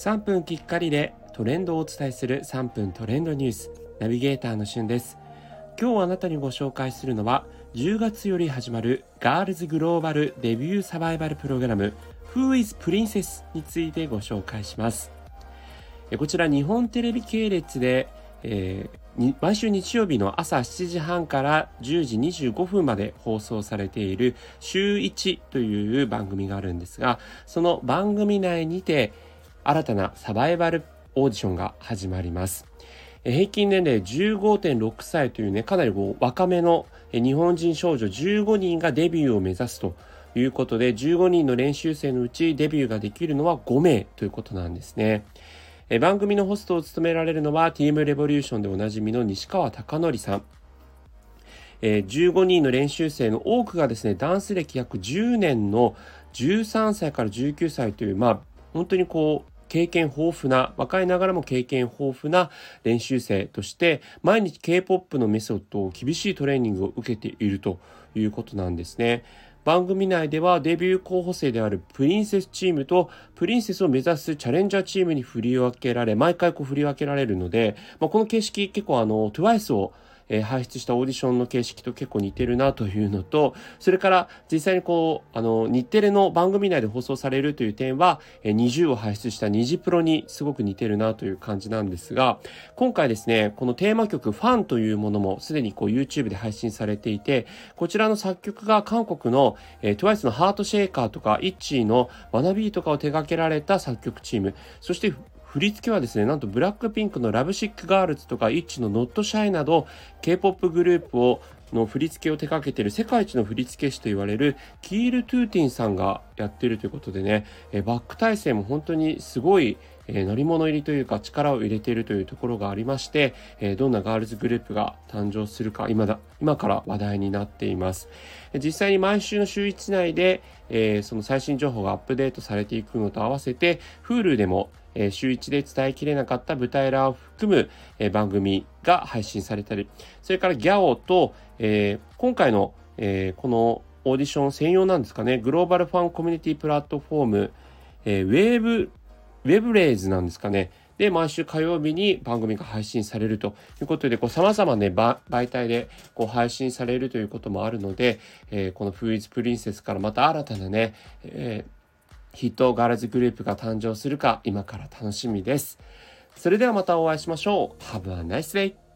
3分きっかりでトレンドをお伝えする3分トレンドニュースナビゲーターのしゅんです。今日あなたにご紹介するのは10月より始まるガールズグローバルデビューサバイバルプログラム Who is Princess についてご紹介します。こちら日本テレビ系列で、えー、毎週日曜日の朝7時半から10時25分まで放送されている週1という番組があるんですがその番組内にて新たなサバイバルオーディションが始まります。平均年齢15.6歳というね、かなり若めの日本人少女15人がデビューを目指すということで、15人の練習生のうちデビューができるのは5名ということなんですね。番組のホストを務められるのは TM レボリューションでおなじみの西川貴則さん。15人の練習生の多くがですね、ダンス歴約10年の13歳から19歳という、まあ、本当にこう、経験豊富な、若いながらも経験豊富な練習生として、毎日 K-POP のメソッドを厳しいトレーニングを受けているということなんですね。番組内ではデビュー候補生であるプリンセスチームとプリンセスを目指すチャレンジャーチームに振り分けられ、毎回こう振り分けられるので、まあ、この形式結構あの TWICE をえー、輩出したオーディションの形式と結構似てるなというのと、それから実際にこう、あの、日テレの番組内で放送されるという点は、え、20を輩出した二次プロにすごく似てるなという感じなんですが、今回ですね、このテーマ曲 FUN というものもすでにこう YouTube で配信されていて、こちらの作曲が韓国の、えー、TWICE の Heart Shaker とか、 ITZY の WANNABE とかを手掛けられた作曲チーム、そして振り付けはですね、なんと BLACKPINK の Lovesick Girls とか ITZY の Not Shy など K-POP グループをの振り付けを手掛けている世界一の振付師と言われる Kiel Tutin さんがやってるということでね、えバック体制も本当にすごい、え乗り物入りというか力を入れているというところがありまして、えどんなガールズグループが誕生するか今だ今から話題になっています。実際に毎週の週1内で、えその最新情報がアップデートされていくのと合わせて Hulu でもえ週1で伝えきれなかった舞台裏を含む、え番組が配信されたり、それからギャオと、えー、今回の、えー、このオーディション専用なんですかね、グローバルファンコミュニティプラットフォーム、えー、ウェーブ、ウェブレイズなんですかね。で、毎週火曜日に番組が配信されるということで、こう様々ね、媒体でこう配信されるということもあるので、えー、このフーイズプリンセスからまた新たなね、えーヒットガールズグループが誕生するか今から楽しみです。それではまたお会いしましょう。Have a nice day!